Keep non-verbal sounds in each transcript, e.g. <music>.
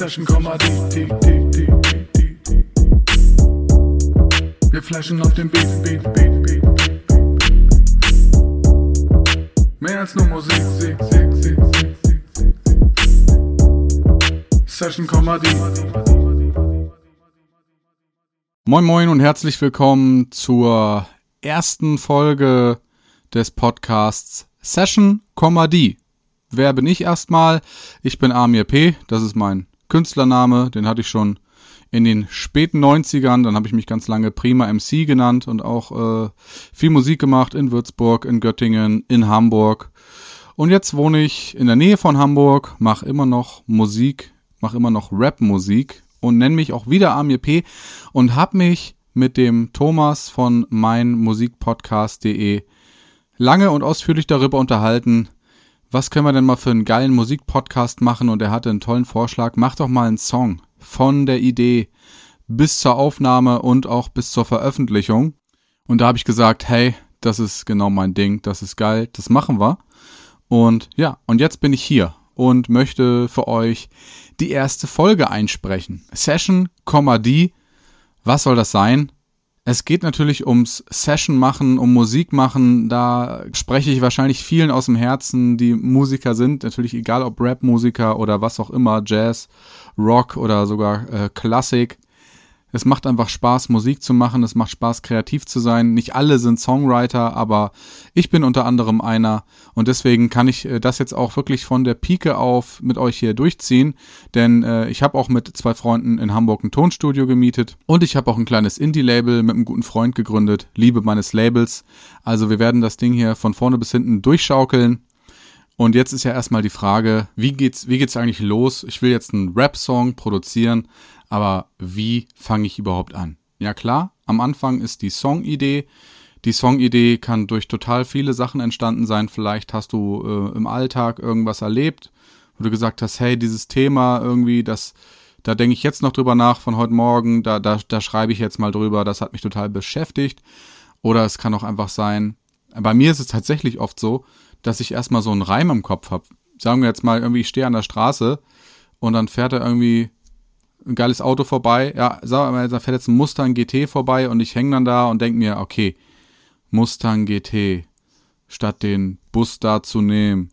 Session, Komma, die, die, die, die, die, die. Wir flashen auf dem Beat, Beat, Beat, Beat, Beat, Beat. Mehr als nur Musik, Sieg, Sieg, Sieg, Sieg, Sieg, Sieg. Session, Komma, die. Moin Moin und herzlich willkommen zur ersten Folge des Podcasts Session, die. Wer bin ich erstmal? Ich bin Amir P., das ist mein Künstlername, den hatte ich schon in den späten 90ern, dann habe ich mich ganz lange Prima MC genannt und auch äh, viel Musik gemacht in Würzburg, in Göttingen, in Hamburg. Und jetzt wohne ich in der Nähe von Hamburg, mache immer noch Musik, mache immer noch Rap-Musik und nenne mich auch wieder Amir P. und habe mich mit dem Thomas von meinmusikpodcast.de lange und ausführlich darüber unterhalten, was können wir denn mal für einen geilen Musikpodcast machen? Und er hatte einen tollen Vorschlag. Mach doch mal einen Song von der Idee bis zur Aufnahme und auch bis zur Veröffentlichung. Und da habe ich gesagt, hey, das ist genau mein Ding, das ist geil, das machen wir. Und ja, und jetzt bin ich hier und möchte für euch die erste Folge einsprechen. Session, die. Was soll das sein? Es geht natürlich ums Session machen, um Musik machen. Da spreche ich wahrscheinlich vielen aus dem Herzen, die Musiker sind. Natürlich egal ob Rap-Musiker oder was auch immer, Jazz, Rock oder sogar äh, Klassik. Es macht einfach Spaß, Musik zu machen. Es macht Spaß, kreativ zu sein. Nicht alle sind Songwriter, aber ich bin unter anderem einer. Und deswegen kann ich äh, das jetzt auch wirklich von der Pike auf mit euch hier durchziehen. Denn äh, ich habe auch mit zwei Freunden in Hamburg ein Tonstudio gemietet. Und ich habe auch ein kleines Indie-Label mit einem guten Freund gegründet. Liebe meines Labels. Also wir werden das Ding hier von vorne bis hinten durchschaukeln. Und jetzt ist ja erstmal die Frage, wie geht's, wie geht's eigentlich los? Ich will jetzt einen Rap-Song produzieren, aber wie fange ich überhaupt an? Ja klar, am Anfang ist die Songidee. Die Songidee kann durch total viele Sachen entstanden sein. Vielleicht hast du äh, im Alltag irgendwas erlebt, wo du gesagt hast, hey, dieses Thema irgendwie, das, da denke ich jetzt noch drüber nach von heute Morgen, da, da, da schreibe ich jetzt mal drüber, das hat mich total beschäftigt. Oder es kann auch einfach sein, bei mir ist es tatsächlich oft so, dass ich erstmal so einen Reim im Kopf habe. Sagen wir jetzt mal, irgendwie, ich stehe an der Straße und dann fährt er irgendwie ein geiles Auto vorbei. Ja, sag mal, da fährt jetzt ein Mustang GT vorbei und ich hänge dann da und denke mir, okay, Mustang GT, statt den Bus da zu nehmen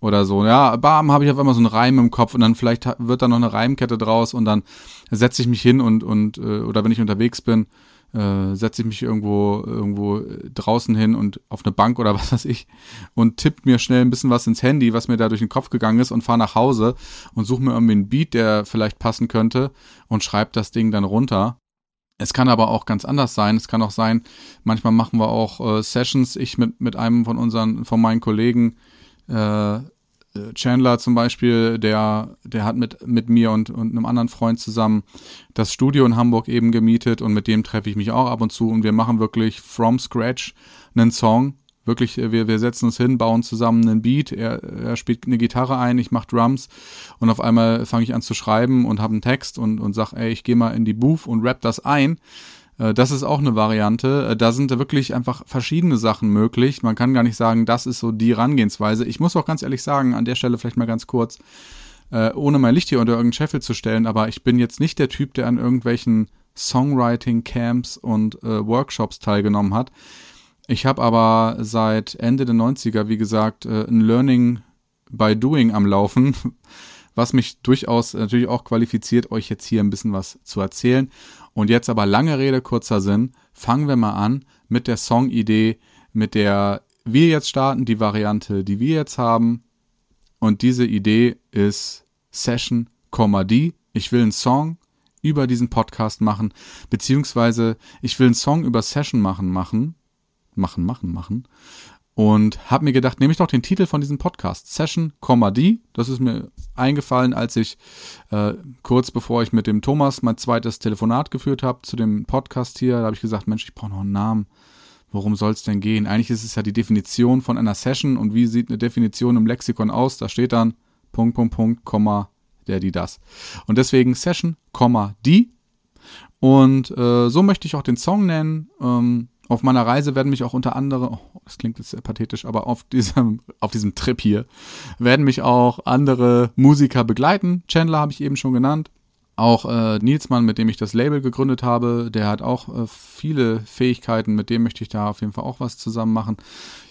oder so. Ja, bam, habe ich auf einmal so einen Reim im Kopf und dann vielleicht wird da noch eine Reimkette draus und dann setze ich mich hin und, und äh, oder wenn ich unterwegs bin, äh, setze ich mich irgendwo, irgendwo draußen hin und auf eine Bank oder <laughs> was weiß ich und tippe mir schnell ein bisschen was ins Handy, was mir da durch den Kopf gegangen ist und fahre nach Hause und suche mir irgendwie einen Beat, der vielleicht passen könnte und schreibe das Ding dann runter. Es kann aber auch ganz anders sein. Es kann auch sein, manchmal machen wir auch äh, Sessions. Ich mit, mit einem von unseren, von meinen Kollegen, äh, Chandler zum Beispiel, der, der hat mit, mit mir und, und einem anderen Freund zusammen das Studio in Hamburg eben gemietet und mit dem treffe ich mich auch ab und zu und wir machen wirklich from scratch einen Song. Wirklich, äh, wir, wir setzen uns hin, bauen zusammen einen Beat, er, er spielt eine Gitarre ein, ich mache Drums und auf einmal fange ich an zu schreiben und habe einen Text und, und sag, ey, ich gehe mal in die Booth und rap das ein das ist auch eine Variante. Äh, da sind wirklich einfach verschiedene Sachen möglich. Man kann gar nicht sagen, das ist so die Herangehensweise. Ich muss auch ganz ehrlich sagen, an der Stelle vielleicht mal ganz kurz, äh, ohne mein Licht hier unter irgendeinen Scheffel zu stellen, aber ich bin jetzt nicht der Typ, der an irgendwelchen Songwriting-Camps und äh, Workshops teilgenommen hat. Ich habe aber seit Ende der 90er, wie gesagt, äh, ein Learning by Doing am Laufen, was mich durchaus natürlich auch qualifiziert, euch jetzt hier ein bisschen was zu erzählen. Und jetzt aber lange Rede, kurzer Sinn, fangen wir mal an mit der Songidee, mit der wir jetzt starten, die Variante, die wir jetzt haben. Und diese Idee ist Session, die. Ich will einen Song über diesen Podcast machen, beziehungsweise ich will einen Song über Session machen, machen, machen, machen, machen und habe mir gedacht, nehme ich doch den Titel von diesem Podcast, Session, die. Das ist mir eingefallen, als ich äh, kurz bevor ich mit dem Thomas mein zweites Telefonat geführt habe zu dem Podcast hier, da habe ich gesagt, Mensch, ich brauche noch einen Namen. Worum soll es denn gehen? Eigentlich ist es ja die Definition von einer Session und wie sieht eine Definition im Lexikon aus? Da steht dann Punkt, Punkt, Punkt, Komma, der, die, das. Und deswegen Session, die. Und äh, so möchte ich auch den Song nennen. Ähm, Auf meiner Reise werden mich auch unter anderem, oh, das klingt jetzt sehr pathetisch, aber auf diesem, auf diesem Trip hier werden mich auch andere Musiker begleiten. Chandler habe ich eben schon genannt. Auch äh, Nilsmann, mit dem ich das Label gegründet habe, der hat auch äh, viele Fähigkeiten, mit dem möchte ich da auf jeden Fall auch was zusammen machen.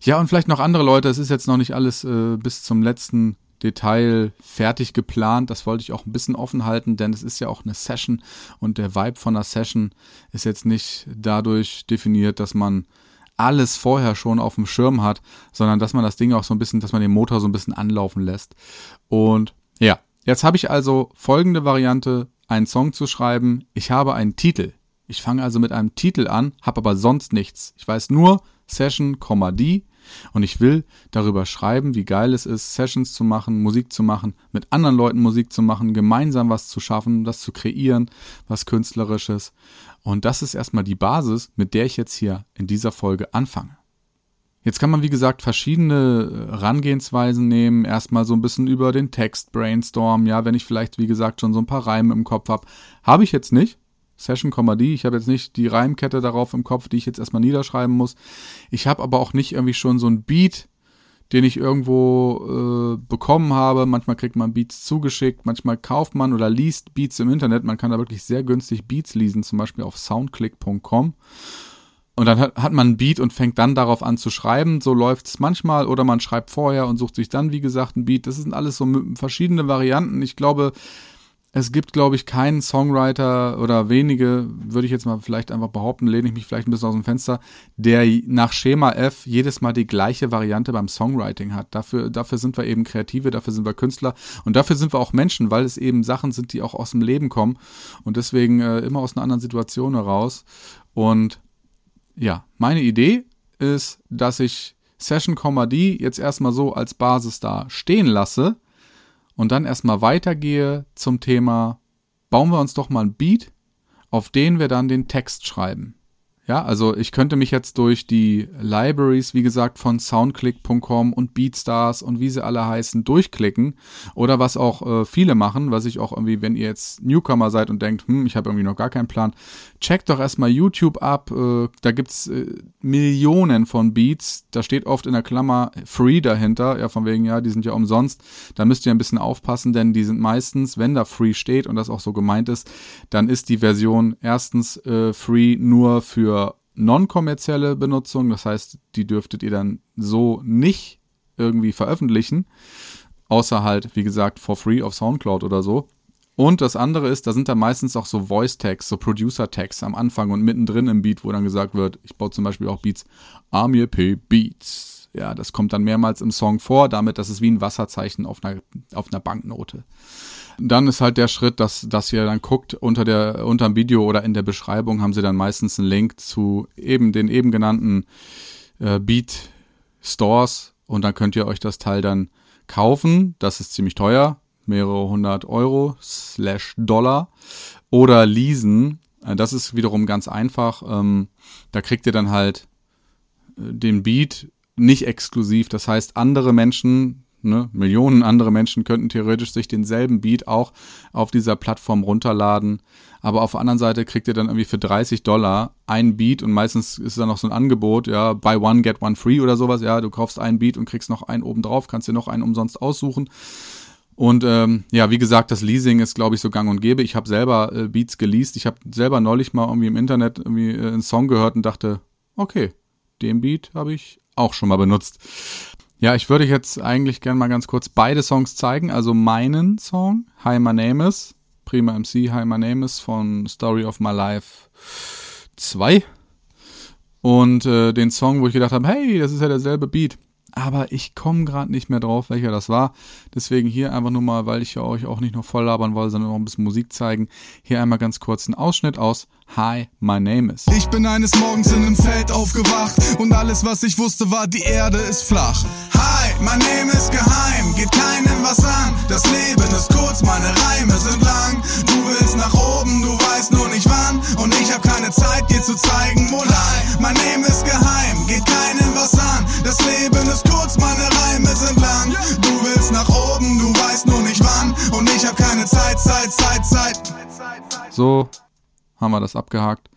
Ja, und vielleicht noch andere Leute, es ist jetzt noch nicht alles äh, bis zum letzten Detail fertig geplant. Das wollte ich auch ein bisschen offen halten, denn es ist ja auch eine Session und der Vibe von einer Session ist jetzt nicht dadurch definiert, dass man alles vorher schon auf dem Schirm hat, sondern dass man das Ding auch so ein bisschen, dass man den Motor so ein bisschen anlaufen lässt. Und ja, jetzt habe ich also folgende Variante einen Song zu schreiben. Ich habe einen Titel. Ich fange also mit einem Titel an, habe aber sonst nichts. Ich weiß nur Session, D und ich will darüber schreiben, wie geil es ist, Sessions zu machen, Musik zu machen, mit anderen Leuten Musik zu machen, gemeinsam was zu schaffen, das zu kreieren, was künstlerisches. Und das ist erstmal die Basis, mit der ich jetzt hier in dieser Folge anfange. Jetzt kann man, wie gesagt, verschiedene Herangehensweisen nehmen. Erstmal so ein bisschen über den Text brainstormen. Ja, wenn ich vielleicht, wie gesagt, schon so ein paar Reime im Kopf habe. Habe ich jetzt nicht. Session, die. Ich habe jetzt nicht die Reimkette darauf im Kopf, die ich jetzt erstmal niederschreiben muss. Ich habe aber auch nicht irgendwie schon so ein Beat, den ich irgendwo äh, bekommen habe. Manchmal kriegt man Beats zugeschickt, manchmal kauft man oder liest Beats im Internet. Man kann da wirklich sehr günstig Beats lesen, zum Beispiel auf soundclick.com. Und dann hat, hat man ein Beat und fängt dann darauf an zu schreiben. So läuft es manchmal. Oder man schreibt vorher und sucht sich dann, wie gesagt, ein Beat. Das sind alles so verschiedene Varianten. Ich glaube, es gibt, glaube ich, keinen Songwriter oder wenige, würde ich jetzt mal vielleicht einfach behaupten, lehne ich mich vielleicht ein bisschen aus dem Fenster, der nach Schema F jedes Mal die gleiche Variante beim Songwriting hat. Dafür, dafür sind wir eben Kreative, dafür sind wir Künstler und dafür sind wir auch Menschen, weil es eben Sachen sind, die auch aus dem Leben kommen und deswegen äh, immer aus einer anderen Situation heraus. Und ja, meine Idee ist, dass ich Session D jetzt erstmal so als Basis da stehen lasse und dann erstmal weitergehe zum Thema, bauen wir uns doch mal ein Beat, auf den wir dann den Text schreiben. Ja, also ich könnte mich jetzt durch die Libraries, wie gesagt, von soundclick.com und Beatstars und wie sie alle heißen, durchklicken. Oder was auch äh, viele machen, was ich auch irgendwie, wenn ihr jetzt Newcomer seid und denkt, hm, ich habe irgendwie noch gar keinen Plan, checkt doch erstmal YouTube ab. Äh, da gibt's äh, Millionen von Beats. Da steht oft in der Klammer free dahinter. Ja, von wegen, ja, die sind ja umsonst. Da müsst ihr ein bisschen aufpassen, denn die sind meistens, wenn da free steht und das auch so gemeint ist, dann ist die Version erstens äh, free nur für für non-kommerzielle Benutzung. Das heißt, die dürftet ihr dann so nicht irgendwie veröffentlichen. Außer halt, wie gesagt, for free auf Soundcloud oder so. Und das andere ist, da sind da meistens auch so Voice-Tags, so Producer-Tags am Anfang und mittendrin im Beat, wo dann gesagt wird, ich baue zum Beispiel auch Beats, Amir P. Beats. Ja, das kommt dann mehrmals im Song vor, damit, das ist wie ein Wasserzeichen auf einer, auf einer Banknote. Dann ist halt der Schritt, dass, dass ihr dann guckt, unter der, unter dem Video oder in der Beschreibung haben sie dann meistens einen Link zu eben den eben genannten äh, Beat Stores und dann könnt ihr euch das Teil dann kaufen. Das ist ziemlich teuer, mehrere hundert Euro slash Dollar oder leasen. Äh, das ist wiederum ganz einfach. Ähm, da kriegt ihr dann halt äh, den Beat nicht exklusiv. Das heißt, andere Menschen Ne? Millionen andere Menschen könnten theoretisch sich denselben Beat auch auf dieser Plattform runterladen. Aber auf der anderen Seite kriegt ihr dann irgendwie für 30 Dollar ein Beat und meistens ist da noch so ein Angebot, ja, buy one, get one free oder sowas. Ja, du kaufst einen Beat und kriegst noch einen oben drauf, kannst dir noch einen umsonst aussuchen. Und ähm, ja, wie gesagt, das Leasing ist, glaube ich, so gang und gäbe. Ich habe selber äh, Beats geleast. Ich habe selber neulich mal irgendwie im Internet irgendwie äh, einen Song gehört und dachte, okay, den Beat habe ich auch schon mal benutzt. Ja, ich würde jetzt eigentlich gerne mal ganz kurz beide Songs zeigen. Also meinen Song, Hi My Name Is, Prima MC, Hi My Name Is von Story of My Life 2. Und äh, den Song, wo ich gedacht habe, hey, das ist ja derselbe Beat aber ich komme gerade nicht mehr drauf, welcher das war. Deswegen hier einfach nur mal, weil ich ja euch auch nicht noch voll labern wollte, sondern auch ein bisschen Musik zeigen. Hier einmal ganz kurz ein Ausschnitt aus Hi, my name is. Ich bin eines Morgens in einem Feld aufgewacht und alles, was ich wusste, war, die Erde ist flach. Hi, my name is geheim, geht keinem was an. Das Leben ist kurz, meine Reime sind lang. Du willst nach oben, du weißt nur nicht wann. So haben wir das abgehakt.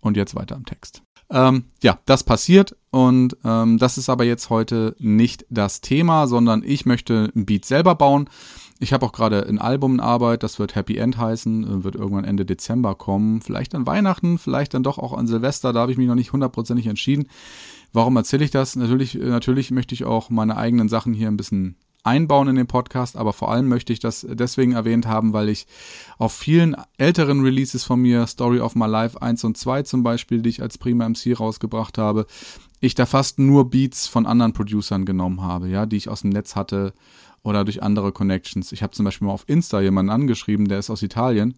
Und jetzt weiter im Text. Ähm, ja, das passiert und ähm, das ist aber jetzt heute nicht das Thema, sondern ich möchte ein Beat selber bauen. Ich habe auch gerade ein Album in Arbeit, das wird Happy End heißen, wird irgendwann Ende Dezember kommen. Vielleicht an Weihnachten, vielleicht dann doch auch an Silvester, da habe ich mich noch nicht hundertprozentig entschieden. Warum erzähle ich das? Natürlich, natürlich möchte ich auch meine eigenen Sachen hier ein bisschen einbauen in den Podcast, aber vor allem möchte ich das deswegen erwähnt haben, weil ich auf vielen älteren Releases von mir, Story of My Life 1 und 2 zum Beispiel, die ich als Prima MC rausgebracht habe, ich da fast nur Beats von anderen Producern genommen habe, ja, die ich aus dem Netz hatte oder durch andere Connections. Ich habe zum Beispiel mal auf Insta jemanden angeschrieben, der ist aus Italien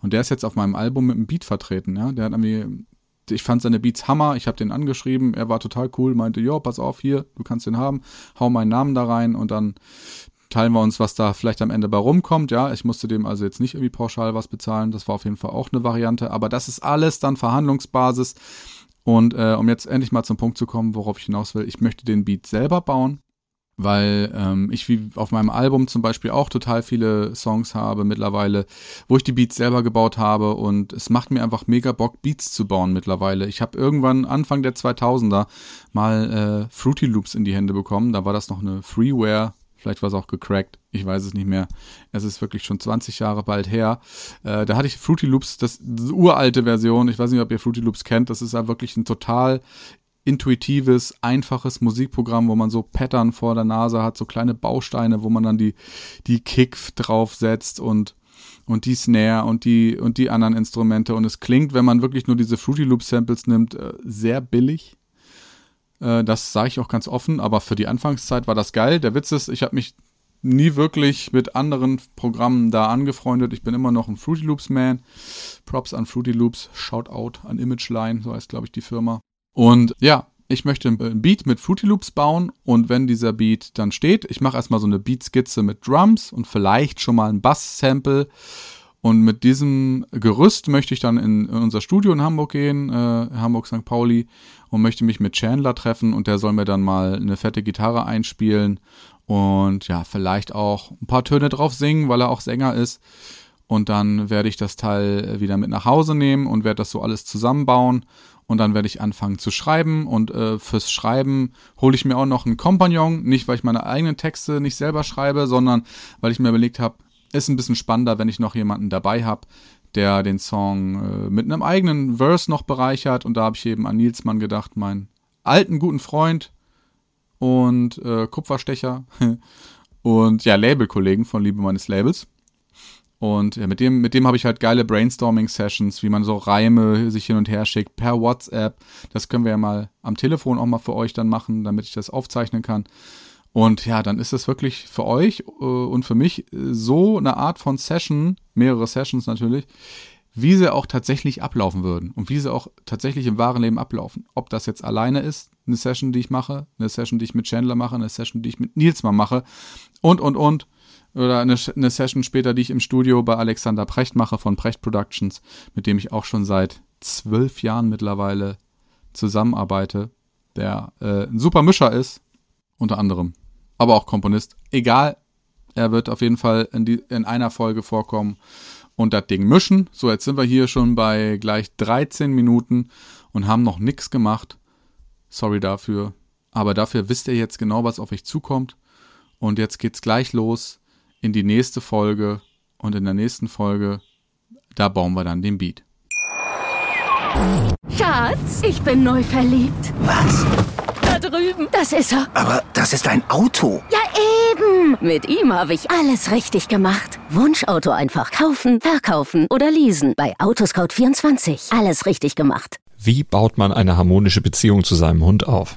und der ist jetzt auf meinem Album mit einem Beat vertreten, ja, der hat irgendwie ich fand seine Beats Hammer, ich habe den angeschrieben, er war total cool, meinte, jo, pass auf, hier, du kannst den haben, hau meinen Namen da rein und dann teilen wir uns, was da vielleicht am Ende bei rumkommt. Ja, ich musste dem also jetzt nicht irgendwie pauschal was bezahlen, das war auf jeden Fall auch eine Variante, aber das ist alles dann Verhandlungsbasis. Und äh, um jetzt endlich mal zum Punkt zu kommen, worauf ich hinaus will, ich möchte den Beat selber bauen weil ähm, ich wie auf meinem Album zum Beispiel auch total viele Songs habe mittlerweile, wo ich die Beats selber gebaut habe und es macht mir einfach mega Bock, Beats zu bauen mittlerweile. Ich habe irgendwann Anfang der 2000er mal äh, Fruity Loops in die Hände bekommen, da war das noch eine Freeware, vielleicht war es auch gecrackt, ich weiß es nicht mehr. Es ist wirklich schon 20 Jahre bald her. Äh, da hatte ich Fruity Loops, das, das uralte Version, ich weiß nicht, ob ihr Fruity Loops kennt, das ist ja wirklich ein total intuitives, einfaches Musikprogramm, wo man so Pattern vor der Nase hat, so kleine Bausteine, wo man dann die, die Kick draufsetzt und, und die Snare und die, und die anderen Instrumente. Und es klingt, wenn man wirklich nur diese Fruity Loop Samples nimmt, äh, sehr billig. Äh, das sage ich auch ganz offen, aber für die Anfangszeit war das geil. Der Witz ist, ich habe mich nie wirklich mit anderen Programmen da angefreundet. Ich bin immer noch ein Fruity Loops Man. Props an Fruity Loops, Shoutout an Imageline, so heißt glaube ich die Firma. Und ja, ich möchte ein Beat mit Fruity Loops bauen und wenn dieser Beat dann steht, ich mache erstmal so eine Beat-Skizze mit Drums und vielleicht schon mal ein Bass-Sample. Und mit diesem Gerüst möchte ich dann in, unser Studio in Hamburg gehen, äh, Hamburg St. Pauli, und möchte mich mit Chandler treffen und der soll mir dann mal eine fette Gitarre einspielen und ja, vielleicht auch ein paar Töne drauf singen, weil er auch Sänger ist. Und dann werde ich das Teil wieder mit nach Hause nehmen und werde das so alles zusammenbauen und dann werde ich anfangen zu schreiben. Und äh, fürs Schreiben hole ich mir auch noch einen Kompagnon, nicht weil ich meine eigenen Texte nicht selber schreibe, sondern weil ich mir überlegt habe, ist ein bisschen spannender, wenn ich noch jemanden dabei habe, der den Song äh, mit einem eigenen Verse noch bereichert. Und da habe ich eben an Nilsmann gedacht, meinen alten guten Freund und äh, Kupferstecher. <laughs> Und ja, Labelkollegen von Liebe meines Labels. Und ja, mit dem, mit dem habe ich halt geile Brainstorming-Sessions, wie man so Reime sich hin und her schickt per WhatsApp. Das können wir ja mal am Telefon auch mal für euch dann machen, damit ich das aufzeichnen kann. Und ja, dann ist es wirklich für euch äh, und für mich so eine Art von Session, mehrere Sessions natürlich, wie sie auch tatsächlich ablaufen würden und wie sie auch tatsächlich im wahren Leben ablaufen. Ob das jetzt alleine ist, eine Session, die ich mache, eine Session, die ich mit Chandler mache, eine Session, die ich mit Nils mal mache und, und, und oder eine, eine Session später, die ich im Studio bei Alexander Precht mache von Precht Productions, mit dem ich auch schon seit zwölf Jahren mittlerweile zusammenarbeite, der äh, ein super Mischer ist, unter anderem, aber auch Komponist. Egal, er wird auf jeden Fall in, die, in einer Folge vorkommen und das Ding mischen. So, jetzt sind wir hier schon bei gleich 13 Minuten und haben noch nichts gemacht. Sorry dafür. Aber dafür wisst ihr jetzt genau, was auf euch zukommt. Und jetzt geht's gleich los in die nächste Folge und in der nächsten Folge, da bauen wir dann den Beat. Schatz, ich bin neu verliebt. Was? Da drüben. Das ist er. Aber das ist ein Auto. Ja, eben. Mit ihm habe ich alles richtig gemacht. Wunschauto einfach kaufen, verkaufen oder leasen. Bei Autoscout24. Alles richtig gemacht. Wie baut man eine harmonische Beziehung zu seinem Hund auf?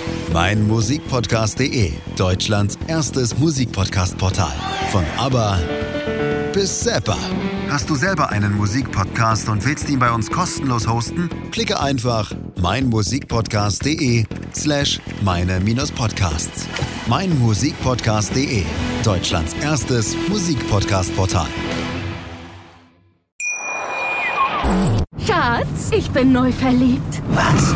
Mein Musikpodcast.de, Deutschlands erstes Musikpodcast-Portal. Von ABBA bis Zappa. Hast du selber einen Musikpodcast und willst ihn bei uns kostenlos hosten? Klicke einfach meinmusikpodcast.de slash meine-podcasts. meinmusikpodcast.de, Deutschlands erstes Musikpodcast-Portal. Schatz, ich bin neu verliebt. Was?